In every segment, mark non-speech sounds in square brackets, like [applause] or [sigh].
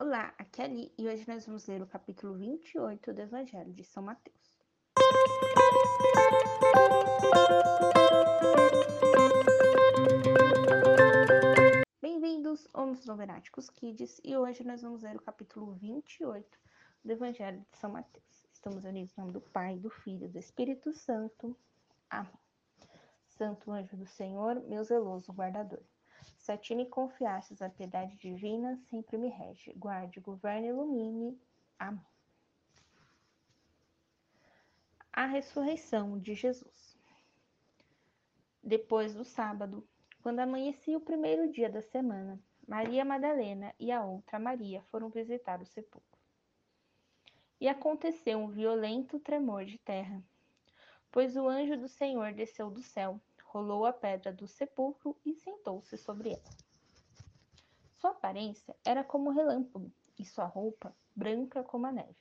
Olá, aqui é Ali e hoje nós vamos ler o capítulo 28 do Evangelho de São Mateus. Bem-vindos, Homens Novenáticos Kids, e hoje nós vamos ler o capítulo 28 do Evangelho de São Mateus. Estamos unidos em nome do Pai, do Filho e do Espírito Santo. Amém. Santo anjo do Senhor, meu zeloso guardador. Se a ti me confiastes a piedade divina, sempre me rege. Guarde, governe ilumine. Amém. A ressurreição de Jesus. Depois do sábado, quando amanhecia o primeiro dia da semana, Maria Madalena e a outra Maria foram visitar o sepulcro. E aconteceu um violento tremor de terra, pois o anjo do Senhor desceu do céu rolou a pedra do sepulcro e sentou-se sobre ela. Sua aparência era como relâmpago e sua roupa branca como a neve.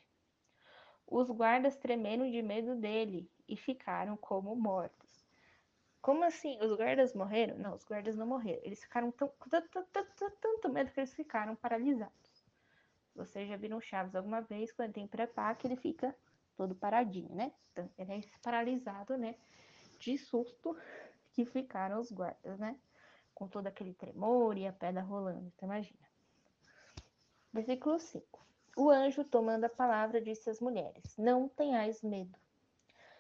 Os guardas tremeram de medo dele e ficaram como mortos. Como assim? Os guardas morreram? Não, os guardas não morreram. Eles ficaram tão, tanto, medo que eles ficaram paralisados. Vocês já viram Chaves alguma vez, quando tem prepá, que ele fica todo paradinho, né? Então, ele é paralisado, né? De susto que ficaram os guardas, né? Com todo aquele tremor e a pedra rolando, então imagina. Versículo 5. O anjo, tomando a palavra, disse às mulheres: Não tenhais medo.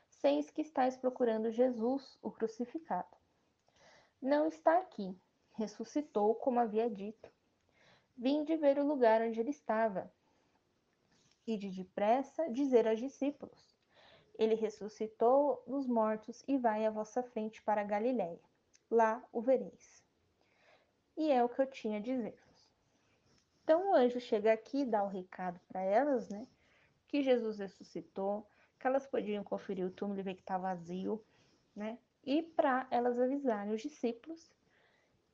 Seis que estáis procurando Jesus, o crucificado. Não está aqui, ressuscitou, como havia dito. Vinde ver o lugar onde ele estava. E de depressa dizer aos discípulos: ele ressuscitou dos mortos e vai à vossa frente para Galiléia. Lá o vereis. E é o que eu tinha a dizer-vos. Então o anjo chega aqui e dá o recado para elas, né? Que Jesus ressuscitou, que elas podiam conferir o túmulo e ver que está vazio, né? E para elas avisarem os discípulos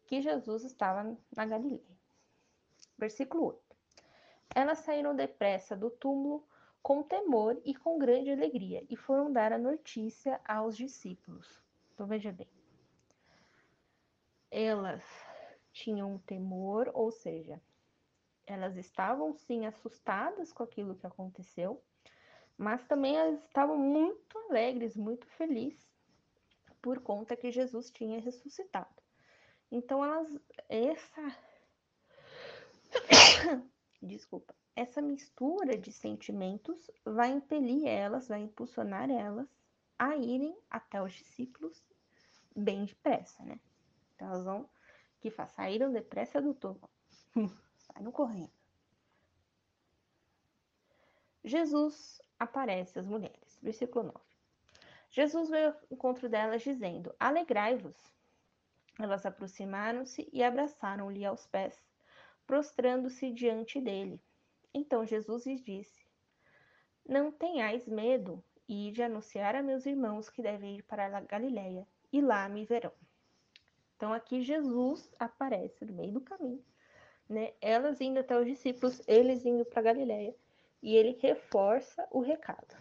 que Jesus estava na Galileia. Versículo 8. Elas saíram depressa do túmulo com temor e com grande alegria, e foram dar a notícia aos discípulos. Então veja bem. Elas tinham temor, ou seja, elas estavam sim assustadas com aquilo que aconteceu, mas também elas estavam muito alegres, muito felizes por conta que Jesus tinha ressuscitado. Então elas essa [coughs] desculpa, essa mistura de sentimentos vai impelir elas, vai impulsionar elas a irem até os discípulos bem depressa, né? Então elas vão que saíram depressa do túmulo, [laughs] saíram correndo. Jesus aparece às mulheres, versículo 9. Jesus veio ao encontro delas dizendo: Alegrai-vos. Elas aproximaram-se e abraçaram-lhe aos pés, prostrando-se diante dele. Então Jesus lhes disse: Não tenhais medo, e de anunciar a meus irmãos que devem ir para a Galiléia, e lá me verão. Então aqui Jesus aparece no meio do caminho, né? Elas indo até os discípulos, eles indo para Galiléia, e ele reforça o recado.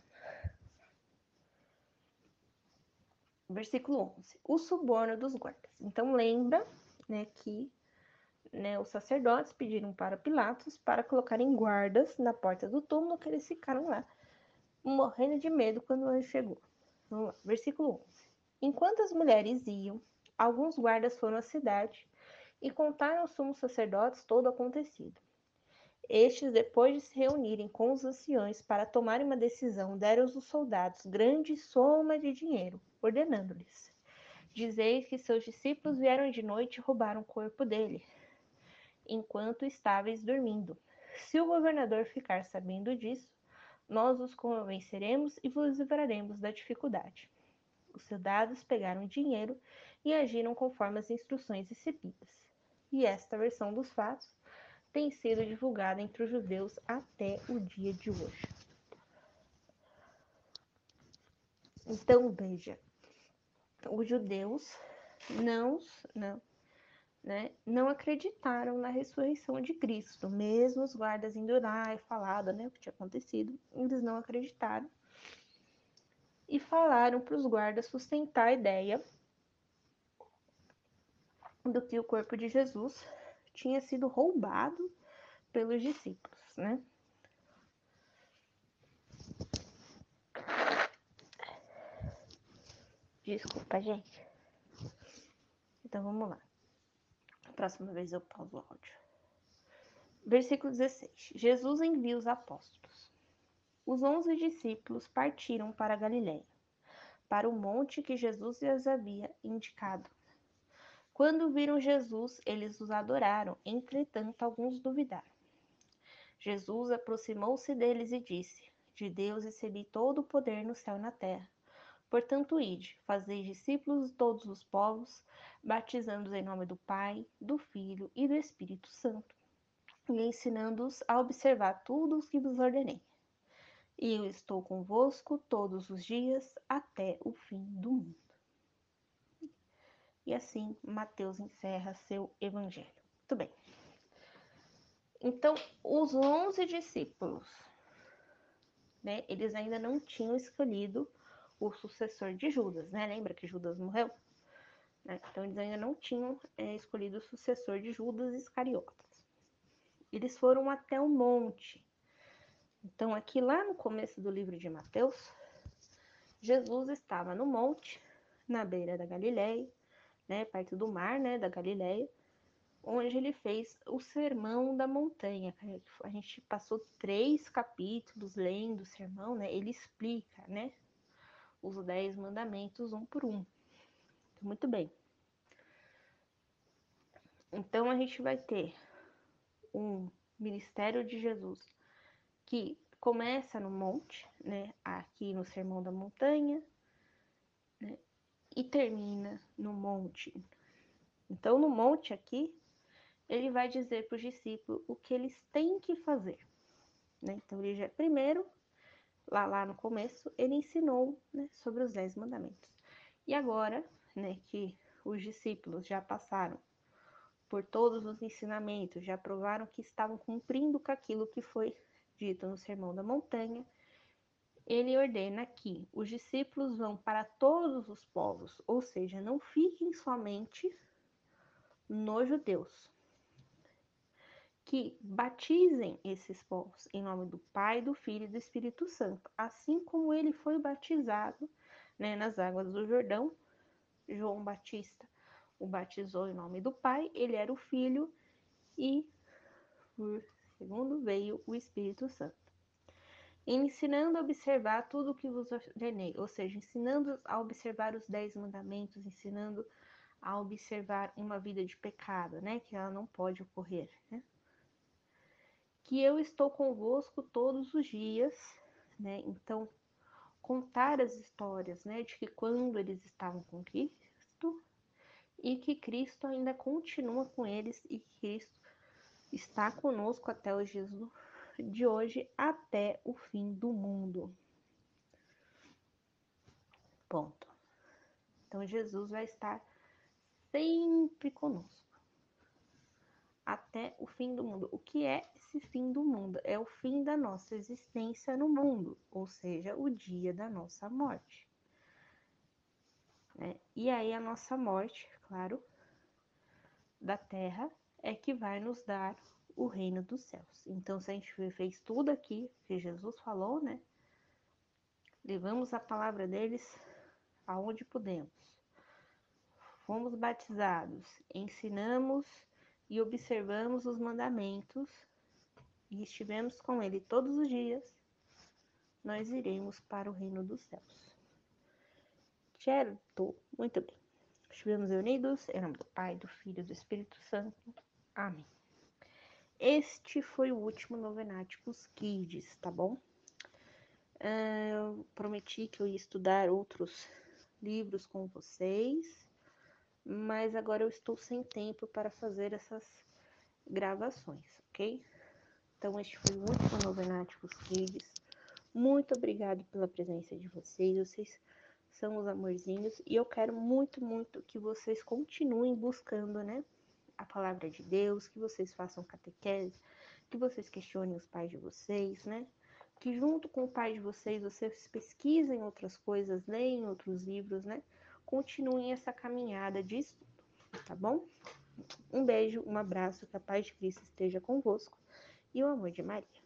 Versículo 11. O suborno dos guardas. Então lembra, né, que né, os sacerdotes pediram para Pilatos para colocarem guardas na porta do túmulo, que eles ficaram lá, morrendo de medo quando o anjo chegou. Vamos lá, versículo 11. Enquanto as mulheres iam, alguns guardas foram à cidade e contaram aos sumos sacerdotes todo o acontecido. Estes, depois de se reunirem com os anciões para tomarem uma decisão, deram aos soldados grande soma de dinheiro, ordenando-lhes: Dizeis que seus discípulos vieram de noite e roubaram o corpo dele enquanto estáveis dormindo. Se o governador ficar sabendo disso, nós os convenceremos e vos livraremos da dificuldade. Os soldados pegaram dinheiro e agiram conforme as instruções recebidas. E esta versão dos fatos tem sido divulgada entre os judeus até o dia de hoje. Então veja, os judeus não, não né, não acreditaram na ressurreição de Cristo. Mesmo os guardas indo lá e falado né, o que tinha acontecido, eles não acreditaram. E falaram para os guardas sustentar a ideia do que o corpo de Jesus tinha sido roubado pelos discípulos, né? Desculpa, gente. Então vamos lá. Próxima vez eu pauso o áudio. Versículo 16. Jesus envia os apóstolos. Os onze discípulos partiram para Galiléia, para o monte que Jesus lhes havia indicado. Quando viram Jesus, eles os adoraram, entretanto, alguns duvidaram. Jesus aproximou-se deles e disse: De Deus recebi todo o poder no céu e na terra. Portanto, ide, fazei discípulos de todos os povos, batizando-os em nome do Pai, do Filho e do Espírito Santo, e ensinando-os a observar tudo o que vos ordenei. E eu estou convosco todos os dias até o fim do mundo. E assim Mateus encerra seu evangelho. Muito bem. Então, os onze discípulos, né, eles ainda não tinham escolhido o sucessor de Judas, né? Lembra que Judas morreu? Né? Então, eles ainda não tinham é, escolhido o sucessor de Judas Iscariotas. Eles foram até o monte. Então, aqui lá no começo do livro de Mateus, Jesus estava no monte, na beira da Galileia, né, perto do mar, né, da Galileia, onde ele fez o Sermão da Montanha. A gente passou três capítulos lendo o sermão, né? Ele explica, né, os dez mandamentos um por um. Muito bem. Então a gente vai ter um ministério de Jesus que começa no monte, né? Aqui no Sermão da Montanha, né? e termina no monte. Então, no monte aqui, ele vai dizer para os discípulos o que eles têm que fazer. Né? Então, ele já, primeiro, lá, lá no começo, ele ensinou né, sobre os dez mandamentos. E agora, né, que os discípulos já passaram por todos os ensinamentos, já provaram que estavam cumprindo com aquilo que foi dito no Sermão da Montanha, ele ordena que os discípulos vão para todos os povos, ou seja, não fiquem somente nos judeus. Que batizem esses povos em nome do Pai, do Filho e do Espírito Santo, assim como ele foi batizado né, nas águas do Jordão. João Batista o batizou em nome do Pai, ele era o Filho e por segundo veio o Espírito Santo ensinando a observar tudo o que vos ordenei, ou seja, ensinando a observar os dez mandamentos, ensinando a observar uma vida de pecado, né, que ela não pode ocorrer, né? Que eu estou convosco todos os dias, né? Então, contar as histórias, né, de que quando eles estavam com Cristo e que Cristo ainda continua com eles e que Cristo está conosco até os dias do de hoje até o fim do mundo. Ponto. Então, Jesus vai estar sempre conosco até o fim do mundo. O que é esse fim do mundo? É o fim da nossa existência no mundo, ou seja, o dia da nossa morte. Né? E aí, a nossa morte, claro, da terra, é que vai nos dar o reino dos céus. Então, se a gente fez tudo aqui que Jesus falou, né? Levamos a palavra deles aonde podemos. Fomos batizados, ensinamos e observamos os mandamentos e estivemos com ele todos os dias, nós iremos para o reino dos céus. Certo? Muito bem. Estivemos unidos em nome do Pai, do Filho e do Espírito Santo. Amém. Este foi o último Novenáticos Kids, tá bom? Uh, eu prometi que eu ia estudar outros livros com vocês, mas agora eu estou sem tempo para fazer essas gravações, ok? Então, este foi o último Novenáticos Kids. Muito obrigado pela presença de vocês. Vocês são os amorzinhos e eu quero muito, muito que vocês continuem buscando, né? a palavra de Deus, que vocês façam catequese, que vocês questionem os pais de vocês, né? Que junto com o pai de vocês, vocês pesquisem outras coisas, leem outros livros, né? Continuem essa caminhada de estudo, tá bom? Um beijo, um abraço, que a paz de Cristo esteja convosco e o amor de Maria.